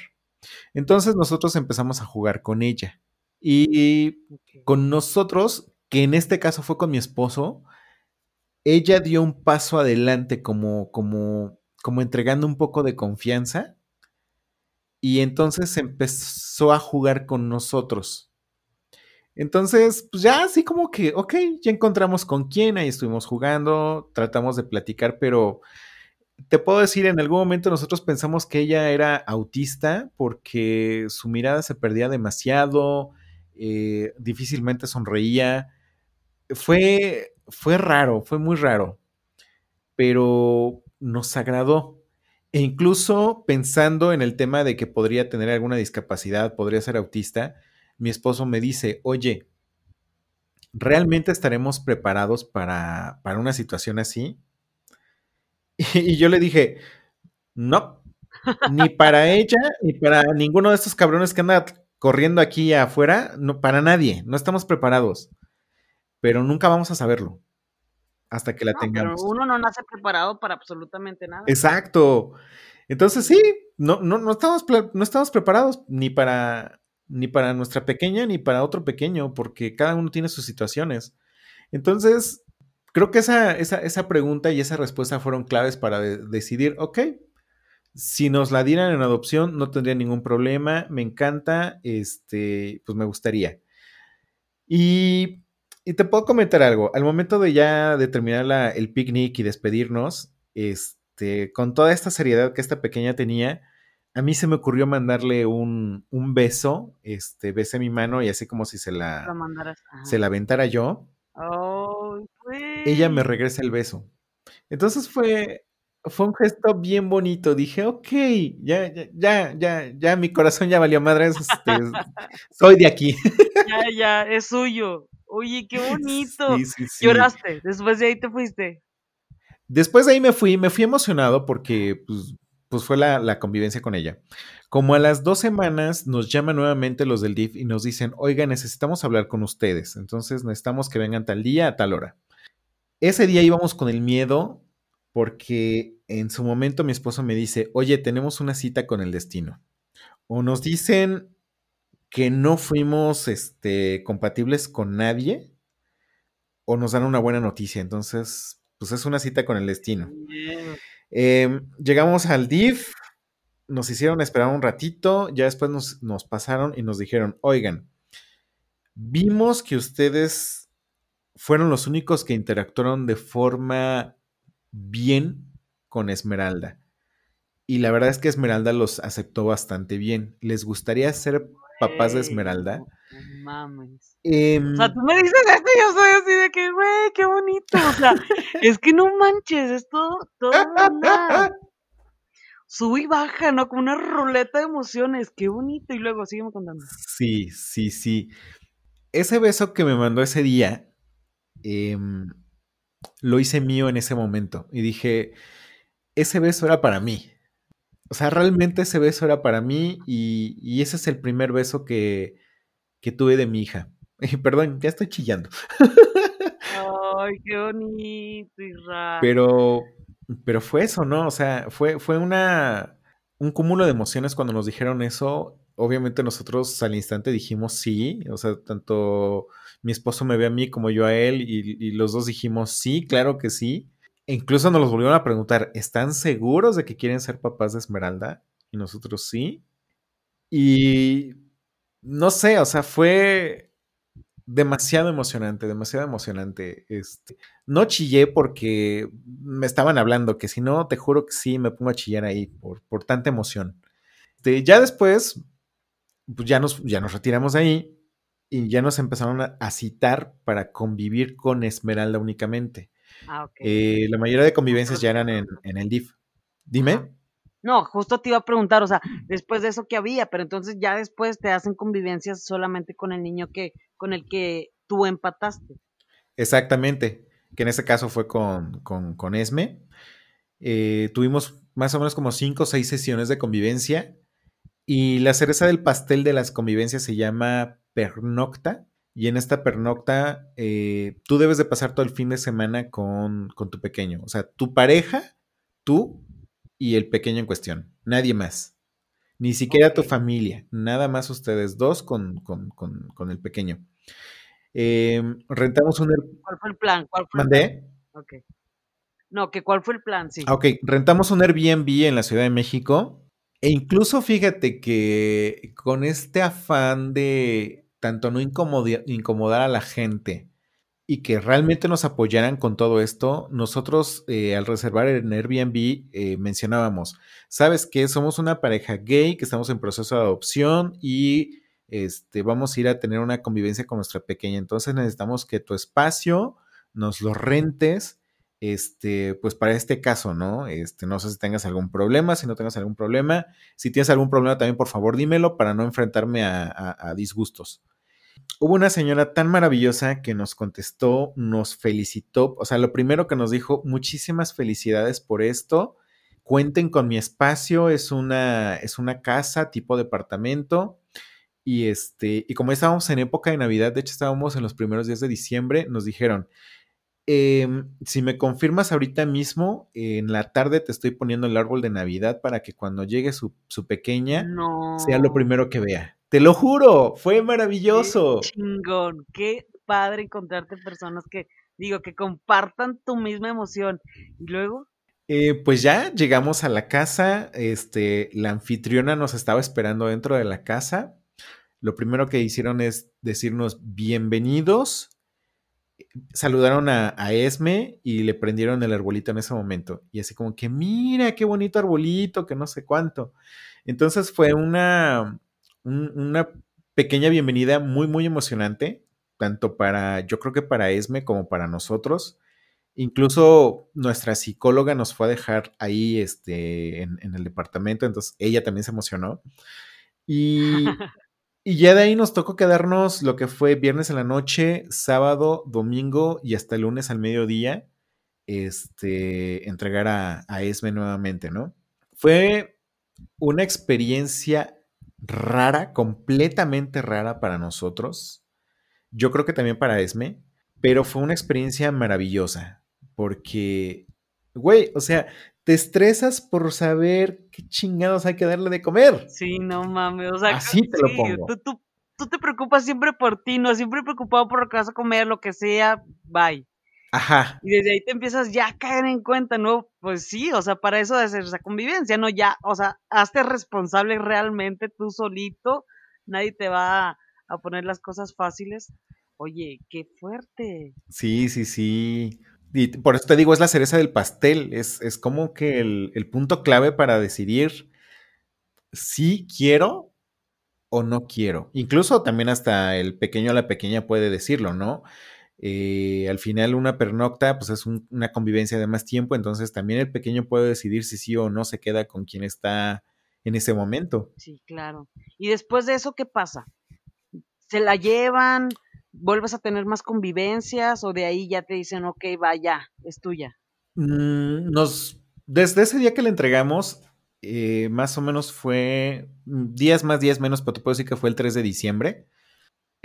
Entonces nosotros empezamos a jugar con ella. Y, y con nosotros, que en este caso fue con mi esposo, ella dio un paso adelante como, como, como entregando un poco de confianza y entonces empezó a jugar con nosotros. Entonces, pues ya así como que, ok, ya encontramos con quién, ahí estuvimos jugando, tratamos de platicar, pero te puedo decir, en algún momento nosotros pensamos que ella era autista porque su mirada se perdía demasiado, eh, difícilmente sonreía. Fue, fue raro, fue muy raro, pero nos agradó. E incluso pensando en el tema de que podría tener alguna discapacidad, podría ser autista, mi esposo me dice, oye, ¿realmente estaremos preparados para, para una situación así? Y, yo le dije, no, ni para ella, ni para ninguno de estos cabrones que anda corriendo aquí afuera, no, para nadie, no estamos preparados pero nunca vamos a saberlo hasta que la tengamos. Pero uno no nace preparado para absolutamente nada. Exacto. Entonces sí, no, no, no, estamos, no estamos preparados ni para, ni para nuestra pequeña ni para otro pequeño, porque cada uno tiene sus situaciones. Entonces, creo que esa, esa, esa pregunta y esa respuesta fueron claves para decidir, ok, si nos la dieran en adopción no tendría ningún problema, me encanta, este, pues me gustaría. Y y te puedo comentar algo. Al momento de ya de terminar el picnic y despedirnos, este, con toda esta seriedad que esta pequeña tenía, a mí se me ocurrió mandarle un, un beso, este, besé mi mano y así como si se la, se la aventara yo. Ella me regresa el beso. Entonces fue, fue un gesto bien bonito. Dije, ok, ya, ya, ya, ya, ya mi corazón ya valió madre. Este, soy de aquí. ya, ya, es suyo. Oye, qué bonito. Lloraste, después de ahí te fuiste. Después de ahí me fui, me fui emocionado porque pues, pues fue la, convivencia con ella. Como a las dos semanas nos llaman nuevamente los del DIF y nos dicen, oiga, necesitamos hablar con ustedes, entonces necesitamos que vengan tal día a tal hora. Ese día íbamos con el miedo porque en su momento mi esposo me dice, oye, tenemos una cita con el destino. O nos dicen, que no fuimos este, compatibles con nadie o nos dan una buena noticia. Entonces, pues es una cita con el destino. Em, llegamos al DIF, nos hicieron esperar un ratito, ya después nos, nos pasaron y nos dijeron, oigan, vimos que ustedes fueron los únicos que interactuaron de forma bien con Esmeralda. Y la verdad es que Esmeralda los aceptó bastante bien. ¿Les gustaría ser papás de Esmeralda. mames. O sea, em, tú me dices esto y yo soy así de que, güey, qué bonito. O sea, es que no manches, es todo, todo una... Sube y baja, ¿no? Como una ruleta de emociones. Qué bonito. Y luego, sígueme contando. Sí, sí, sí. Ese beso que me mandó ese día, em, lo hice mío en ese momento. Y dije, ese beso era para mí. O sea, realmente ese beso era para mí y, y ese es el primer beso que, que tuve de mi hija. Perdón, ya estoy chillando. Ay, qué bonito, Isra. Pero, pero fue eso, ¿no? O sea, fue, fue una, un cúmulo de emociones cuando nos dijeron eso. Obviamente nosotros al instante dijimos sí, o sea, tanto mi esposo me ve a mí como yo a él y, y los dos dijimos sí, claro que sí. E incluso nos los volvieron a preguntar, ¿están seguros de que quieren ser papás de Esmeralda? Y nosotros sí. Y no sé, o sea, fue demasiado emocionante, demasiado emocionante. Este, no chillé porque me estaban hablando, que si no, te juro que sí, me pongo a chillar ahí por, por tanta emoción. Este, ya después, pues ya nos, ya nos retiramos de ahí y ya nos empezaron a, a citar para convivir con Esmeralda únicamente. Ah. Eh, la mayoría de convivencias ya eran en, en el DIF. Dime. No, justo te iba a preguntar, o sea, después de eso que había, pero entonces ya después te hacen convivencias solamente con el niño que, con el que tú empataste. Exactamente, que en ese caso fue con, con, con Esme. Eh, tuvimos más o menos como cinco o seis sesiones de convivencia y la cereza del pastel de las convivencias se llama pernocta y en esta pernocta eh, tú debes de pasar todo el fin de semana con, con tu pequeño, o sea, tu pareja, tú y el pequeño en cuestión, nadie más. Ni siquiera tu familia, nada más ustedes dos con, con, con, con el pequeño. Eh, rentamos un... ¿Cuál fue el plan? ¿Cuál fue el plan? ¿Mandé? Ok. No, que cuál fue el plan, sí. Ok, rentamos un Airbnb en la Ciudad de México e incluso fíjate que con este afán de tanto no incomodar a la gente y que realmente nos apoyaran con todo esto, nosotros eh, al reservar en Airbnb eh, mencionábamos, sabes que somos una pareja gay, que estamos en proceso de adopción y este, vamos a ir a tener una convivencia con nuestra pequeña, entonces necesitamos que tu espacio nos lo rentes este, pues para este caso, ¿no? Este, no sé si tengas algún problema, si no tengas algún problema. Si tienes algún problema también, por favor, dímelo para no enfrentarme a, disgustos. Hubo una señora tan maravillosa que nos contestó, nos felicitó, o sea, lo primero que nos dijo, muchísimas felicidades por esto. Cuenten con mi espacio, es una, es una casa tipo departamento. Y este, y como estábamos en época de Navidad, de hecho estábamos en los primeros días de diciembre, nos dijeron, eh, si me confirmas ahorita mismo, eh, en la tarde te estoy poniendo el árbol de Navidad para que cuando llegue su, su pequeña sea lo primero que vea. Te lo juro, fue qué maravilloso. chingón, qué padre encontrarte personas que, digo, que compartan tu misma emoción. Y luego, Eh, pues ya llegamos a la casa, este, la anfitriona nos estaba esperando dentro de la casa. Lo primero que hicieron es decirnos bienvenidos, saludaron a, a Esme y le prendieron el arbolito en ese momento. Y así como que, mira, qué bonito arbolito, que no sé cuánto. Entonces fue una, un- una pequeña bienvenida muy, muy emocionante, tanto para, yo creo que para Esme como para nosotros. Incluso nuestra psicóloga nos fue a dejar ahí este, en, en el departamento, entonces ella también se emocionó. Y, y ya de ahí nos tocó quedarnos lo que fue viernes en la noche, sábado, domingo y hasta el lunes al mediodía, este, entregar a, a Esme nuevamente, ¿no? Fue una experiencia rara, completamente rara para nosotros. Yo creo que también para Esme, pero fue una experiencia maravillosa, porque, güey, o sea, te estresas por saber qué chingados hay que darle de comer. sí, no mames, o sea, Así te lo pongo. tú, tú, tú te preocupas siempre por ti, no siempre preocupado por lo que vas a comer, lo que sea, bye. Ajá, Y desde ahí te empiezas ya a caer en cuenta, ¿no? Pues sí, o sea, para eso de hacer esa convivencia, ¿no? Ya, o sea, hazte responsable realmente tú solito, nadie te va a, a poner las cosas fáciles. Oye, qué fuerte. sí, sí, sí. Y por eso te digo, es la cereza del pastel, es, es como que el, el punto clave para decidir si quiero o no quiero. Incluso también hasta el pequeño o la pequeña puede decirlo, ¿no? Eh, al final una pernocta pues es un- una convivencia de más tiempo, entonces también el pequeño puede decidir si sí o no se queda con quien está en ese momento. Sí, claro. Y después de eso, ¿qué pasa? ¿Se la llevan? vuelves a tener más convivencias o de ahí ya te dicen, ok, vaya, es tuya? Mm, nos, desde ese día que le entregamos, eh, más o menos fue mm, días más, días menos, pero te puedo decir que fue el 3 de diciembre.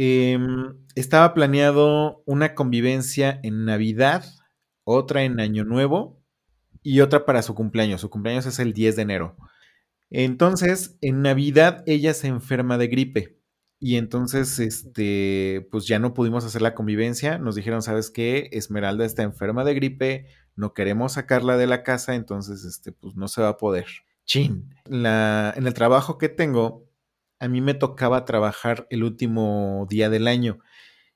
Em, estaba planeado una convivencia en Navidad, otra en Año Nuevo y otra para su cumpleaños. Su cumpleaños es el 10 de enero. Entonces, en Navidad ella se enferma de gripe. Y entonces, este, pues ya no pudimos hacer la convivencia. Nos dijeron, ¿sabes qué? Esmeralda está enferma de gripe, no queremos sacarla de la casa, entonces, este, pues no se va a poder. Chin. En el trabajo que tengo, a mí me tocaba trabajar el último día del año.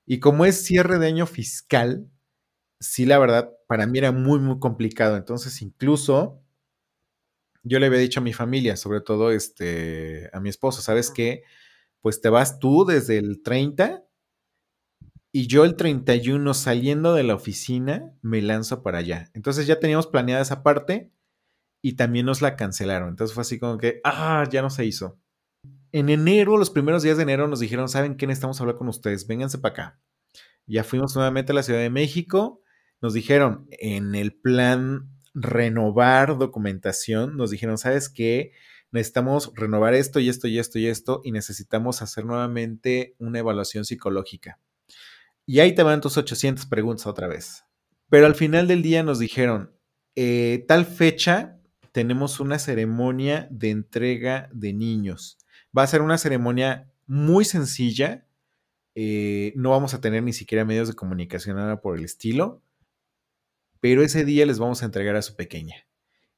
Y como es cierre de año fiscal, sí, la verdad, para mí era muy, muy complicado. Entonces, incluso yo le había dicho a mi familia, sobre todo este, a mi esposo, ¿sabes qué? Pues te vas tú desde el 30 y yo el 31 saliendo de la oficina me lanzo para allá. Entonces ya teníamos planeada esa parte y también nos la cancelaron. Entonces fue así como que, ah, ya no se hizo. En enero, los primeros días de enero nos dijeron, ¿saben qué? Necesitamos hablar con ustedes, vénganse para acá. Ya fuimos nuevamente a la Ciudad de México. Nos dijeron, en el plan renovar documentación, nos dijeron, ¿sabes qué? Necesitamos renovar esto y esto y esto y esto y necesitamos hacer nuevamente una evaluación psicológica. Y ahí te van tus 800 preguntas otra vez. Pero al final del día nos dijeron, eh, tal fecha tenemos una ceremonia de entrega de niños. Va a ser una ceremonia muy sencilla. Eh, no vamos a tener ni siquiera medios de comunicación, nada por el estilo pero ese día les vamos a entregar a su pequeña.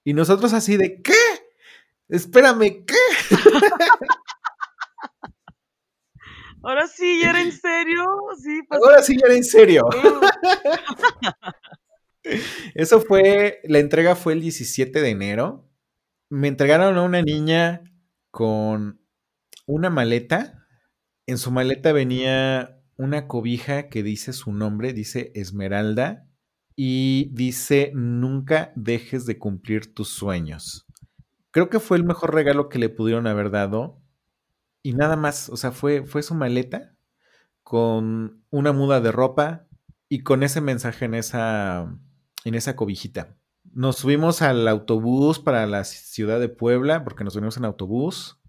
Y nosotros así de, ¿qué? Espérame, ¿qué? Ahora sí, ya era en serio. Sí, pues, Ahora sí, ya era en serio. Eso fue, la entrega fue el 17 de enero. Me entregaron a una niña con una maleta. En su maleta venía una cobija que dice su nombre, dice Esmeralda y dice, nunca dejes de cumplir tus sueños. Creo que fue el mejor regalo que le pudieron haber dado. Y nada más, o sea, fue, fue su maleta con una muda de ropa y con ese mensaje en esa, en esa cobijita. Nos subimos al autobús para la ciudad de Puebla, porque nos venimos en autobús.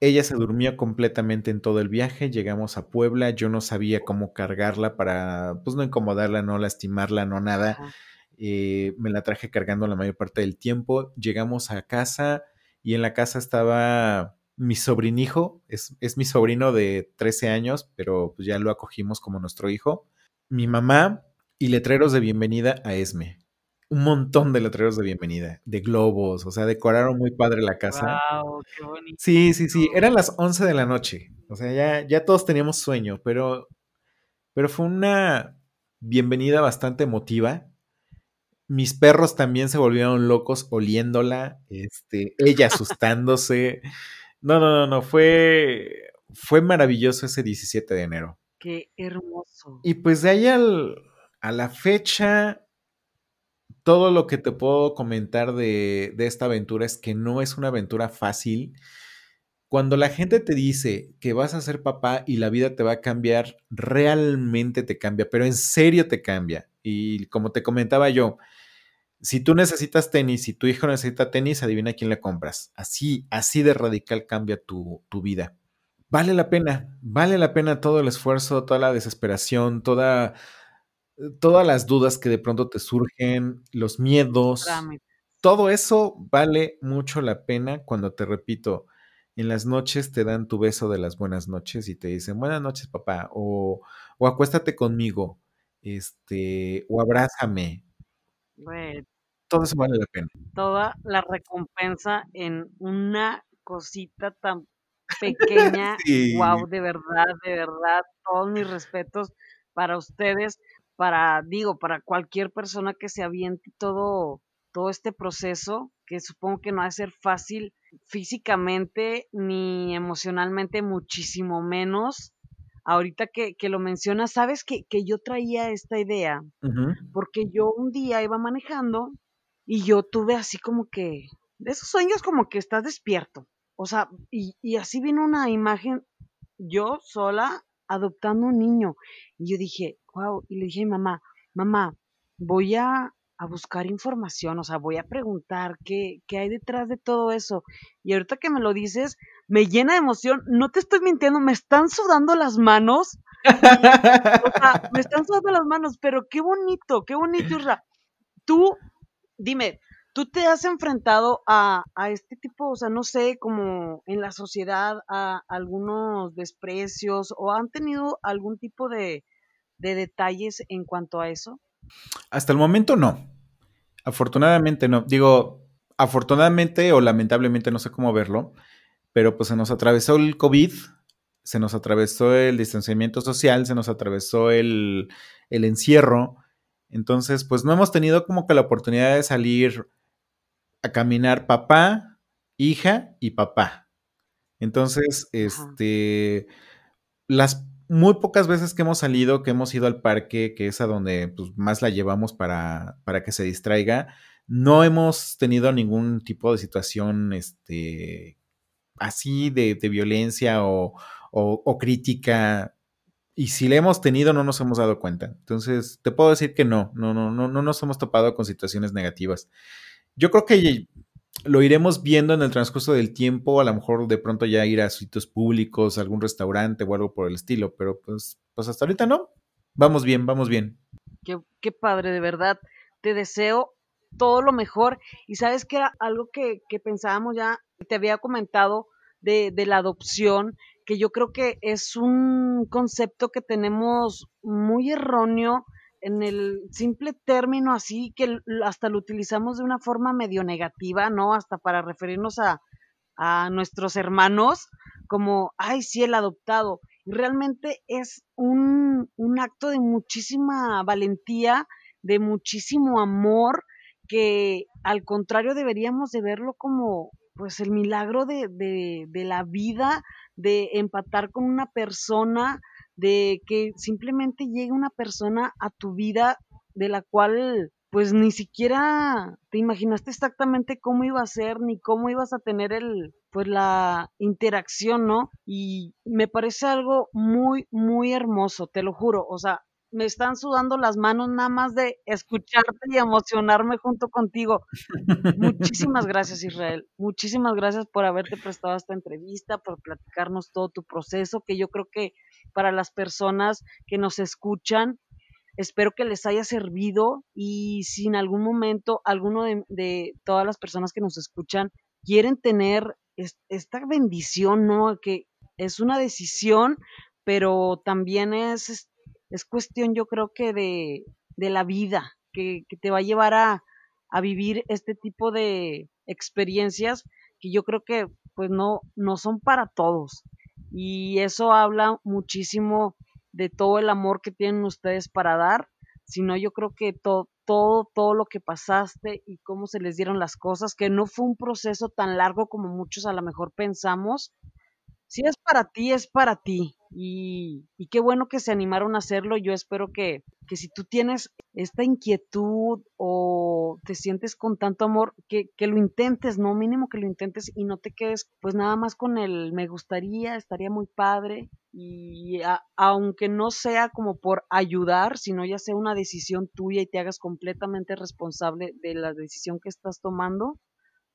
Ella se durmió completamente en todo el viaje, llegamos a Puebla, yo no sabía cómo cargarla para, pues no incomodarla, no lastimarla, no nada. Eh, me la traje cargando la mayor parte del tiempo. Llegamos a casa y en la casa estaba mi sobrinijo, es, es mi sobrino de 13 años, pero pues ya lo acogimos como nuestro hijo. Mi mamá y letreros de bienvenida a Esme un montón de letreros de bienvenida, de globos, o sea, decoraron muy padre la casa. Wow, qué bonito. Sí, sí, sí, eran las 11 de la noche, o sea, ya, ya todos teníamos sueño, pero, pero fue una bienvenida bastante emotiva. Mis perros también se volvieron locos oliéndola, este, ella asustándose. No, no, no, no, fue, fue maravilloso ese 17 de enero. Qué hermoso. Y pues de ahí al, a la fecha, todo lo que te puedo comentar de, esta aventura es que no es una aventura fácil. Cuando la gente te dice que vas a ser papá y la vida te va a cambiar, realmente te cambia, pero en serio te cambia. Y como te comentaba yo, si tú necesitas tenis, si tu hijo necesita tenis, adivina quién le compras. Así, así de radical cambia tu, tu vida. Vale la pena, vale la pena todo el esfuerzo, toda la desesperación, toda todas las dudas que de pronto te surgen, los miedos, todo eso vale mucho la pena cuando te repito, en las noches te dan tu beso de las buenas noches y te dicen buenas noches papá o, o acuéstate conmigo, este, o abrázame. todo eso vale la pena. Toda la recompensa en una cosita tan pequeña. Wow, de verdad, de verdad, todos mis respetos para ustedes para, digo, para cualquier persona que se aviente todo, todo este proceso, que supongo que no ha de ser fácil físicamente ni emocionalmente, muchísimo menos. Ahorita que, que lo mencionas, sabes que, que, yo traía esta idea, porque yo un día iba manejando y yo tuve así como que, de esos sueños como que estás despierto. O sea, y, y así vino una imagen yo sola adoptando un niño. Y yo dije, wow, y le dije a mi mamá, mamá, voy a, a buscar información, o sea, voy a preguntar qué, qué hay detrás de todo eso. Y ahorita que me lo dices, me llena de emoción. No te estoy mintiendo, me están sudando las manos. o sea, me están sudando las manos, pero qué bonito, qué bonito, Isra. Tú, dime, ¿tú te has enfrentado a, a este tipo, o sea, no sé, como en la sociedad, a algunos desprecios o han tenido algún tipo de, de detalles en cuanto a eso? Hasta el momento no. Afortunadamente no. Digo, afortunadamente o lamentablemente, no sé cómo verlo, pero pues se nos atravesó el COVID, se nos atravesó el distanciamiento social, se nos atravesó el, el encierro. Entonces, pues no hemos tenido como que la oportunidad de salir a caminar papá, hija y papá. Entonces, este, las muy pocas veces que hemos salido, que hemos ido al parque, que es a donde pues, más la llevamos para, que se distraiga, no hemos tenido ningún tipo de situación este, así de, violencia o, o, crítica. Y si la hemos tenido, no nos hemos dado cuenta. Entonces, te puedo decir que no, no, no, no, no nos hemos topado con situaciones negativas. Yo creo que lo iremos viendo en el transcurso del tiempo, a lo mejor de pronto ya ir a sitios públicos, algún restaurante o algo por el estilo, pero pues, pues hasta ahorita no. Vamos bien, vamos bien. Qué, qué padre, de verdad. Te deseo todo lo mejor. Y sabes que era algo que, que pensábamos ya, te había comentado de, de la adopción, que yo creo que es un concepto que tenemos muy erróneo en el simple término así que hasta lo utilizamos de una forma medio negativa, ¿no? Hasta para referirnos a, a nuestros hermanos como, ay, sí, el adoptado. Y realmente es un, un acto de muchísima valentía, de muchísimo amor, que al contrario deberíamos de verlo como pues el milagro de, de, de la vida, de empatar con una persona, de que simplemente llegue una persona a tu vida de la cual pues ni siquiera te imaginaste exactamente cómo iba a ser ni cómo ibas a tener el pues la interacción, ¿no? Y me parece algo muy muy hermoso, te lo juro, o sea, me están sudando las manos nada más de escucharte y emocionarme junto contigo. Muchísimas gracias, Israel. Muchísimas gracias por haberte prestado esta entrevista, por platicarnos todo tu proceso, que yo creo que para las personas que nos escuchan, espero que les haya servido y si en algún momento alguno de, de todas las personas que nos escuchan quieren tener esta bendición, ¿no? Que es una decisión, pero también es es cuestión yo creo que de, de la vida, que, te va a llevar a, a vivir este tipo de experiencias que yo creo que pues no, no son para todos. Y eso habla muchísimo de todo el amor que tienen ustedes para dar, sino yo creo que todo, todo, todo lo que pasaste y cómo se les dieron las cosas, que no fue un proceso tan largo como muchos a lo mejor pensamos. Si es para ti, es para ti. Y, qué bueno que se animaron a hacerlo. Yo espero que, que, si tú tienes esta inquietud o te sientes con tanto amor, que, que, lo intentes, ¿no? Mínimo que lo intentes y no te quedes pues nada más con el me gustaría, estaría muy padre. Y aunque no sea como por ayudar, sino ya sea una decisión tuya y te hagas completamente responsable de la decisión que estás tomando,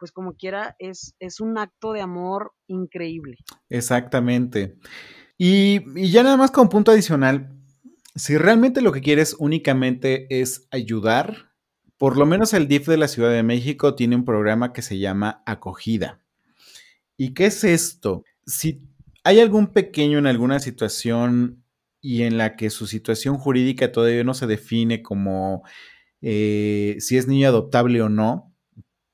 pues como quiera, es, es un acto de amor increíble. Exactamente. Y, ya nada más como punto adicional, si realmente lo que quieres únicamente es ayudar, por lo menos el DIF de la Ciudad de México tiene un programa que se llama Acogida. ¿Y qué es esto? Si hay algún pequeño en alguna situación y en la que su situación jurídica todavía no se define como eh, si es niño adoptable o no,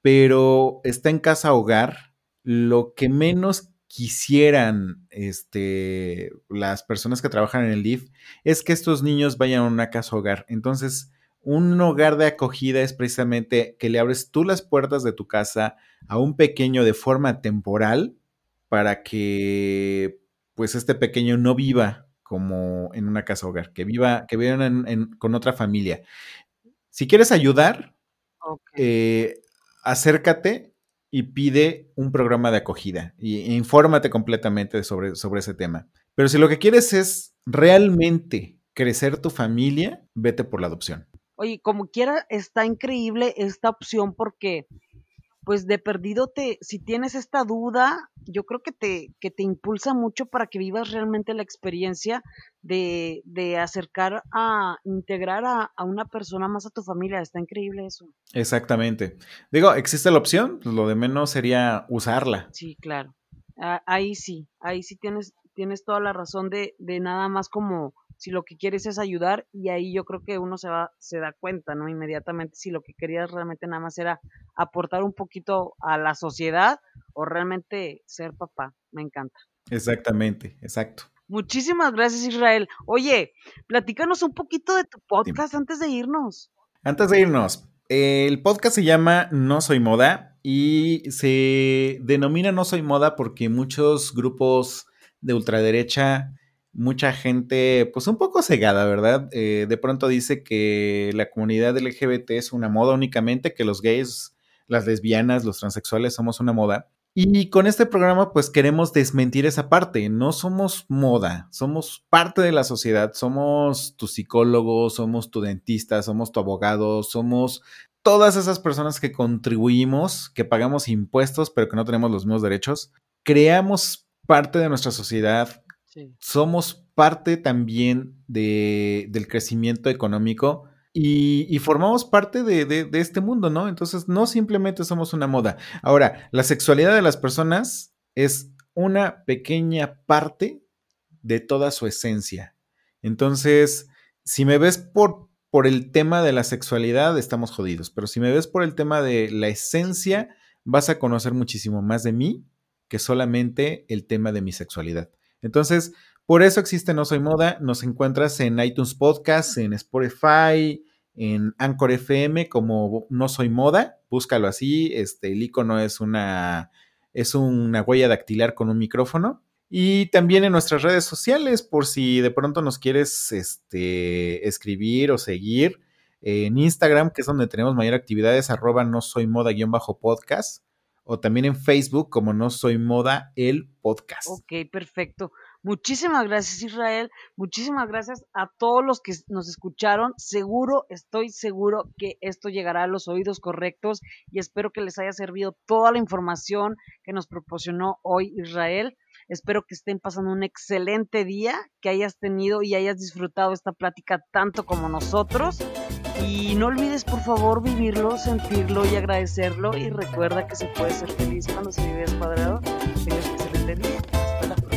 pero está en casa hogar, lo que menos quisieran este, las personas que trabajan en el DIF es que estos niños vayan a una casa hogar. Entonces, un hogar de acogida es precisamente que le abres tú las puertas de tu casa a un pequeño de forma temporal para que pues este pequeño no viva como en una casa hogar, que viva, que viva con otra familia. Si quieres ayudar, eh, acércate y pide un programa de acogida y, e infórmate completamente sobre, sobre ese tema. Pero si lo que quieres es realmente crecer tu familia, vete por la adopción. Oye, como quiera, está increíble esta opción porque pues de perdido te, si tienes esta duda, yo creo que te, que te impulsa mucho para que vivas realmente la experiencia de, de acercar a integrar a, a, una persona más a tu familia. Está increíble eso. Exactamente. Digo, existe la opción, pues lo de menos sería usarla. Sí, claro. Ah, ahí sí, ahí sí tienes, tienes toda la razón de, de nada más como si lo que quieres es ayudar y ahí yo creo que uno se va se da cuenta, ¿no? Inmediatamente si lo que querías realmente nada más era aportar un poquito a la sociedad o realmente ser papá. Me encanta. Exactamente, exacto. Muchísimas gracias, Israel. Oye, platícanos un poquito de tu podcast antes de irnos. Antes de irnos, el podcast se llama No Soy Moda y se denomina No Soy Moda porque muchos grupos de ultraderecha mucha gente, pues un poco cegada, ¿verdad? Eh, de pronto dice que la comunidad LGBT es una moda únicamente, que los gays, las lesbianas, los transexuales somos una moda. Y con este programa, pues queremos desmentir esa parte. No somos moda, somos parte de la sociedad, somos tu psicólogo, somos tu dentista, somos tu abogado, somos todas esas personas que contribuimos, que pagamos impuestos, pero que no tenemos los mismos derechos. Creamos parte de nuestra sociedad, Somos parte también de, del crecimiento económico y, y formamos parte de, de, de, este mundo, ¿no? Entonces, no simplemente somos una moda. Ahora, la sexualidad de las personas es una pequeña parte de toda su esencia. Entonces, si me ves por, por el tema de la sexualidad, estamos jodidos, pero si me ves por el tema de la esencia, vas a conocer muchísimo más de mí que solamente el tema de mi sexualidad. Entonces, por eso existe No Soy Moda. Nos encuentras en iTunes Podcast, en Spotify, en Anchor FM como No Soy Moda. Búscalo así. Este, el icono es una, es una huella dactilar con un micrófono. Y también en nuestras redes sociales, por si de pronto nos quieres este, escribir o seguir. En Instagram, que es donde tenemos mayor actividades, arroba no soy moda-podcast o también en Facebook como No Soy Moda, el podcast. Ok, perfecto. Muchísimas gracias Israel, muchísimas gracias a todos los que nos escucharon. Seguro, estoy seguro que esto llegará a los oídos correctos y espero que les haya servido toda la información que nos proporcionó hoy Israel. Espero que estén pasando un excelente día, que hayas tenido y hayas disfrutado esta plática tanto como nosotros. Y no olvides por favor vivirlo, sentirlo y agradecerlo. Y recuerda que se puede ser feliz cuando se vive descuadrado. Tengas excelente día. Hasta la próxima.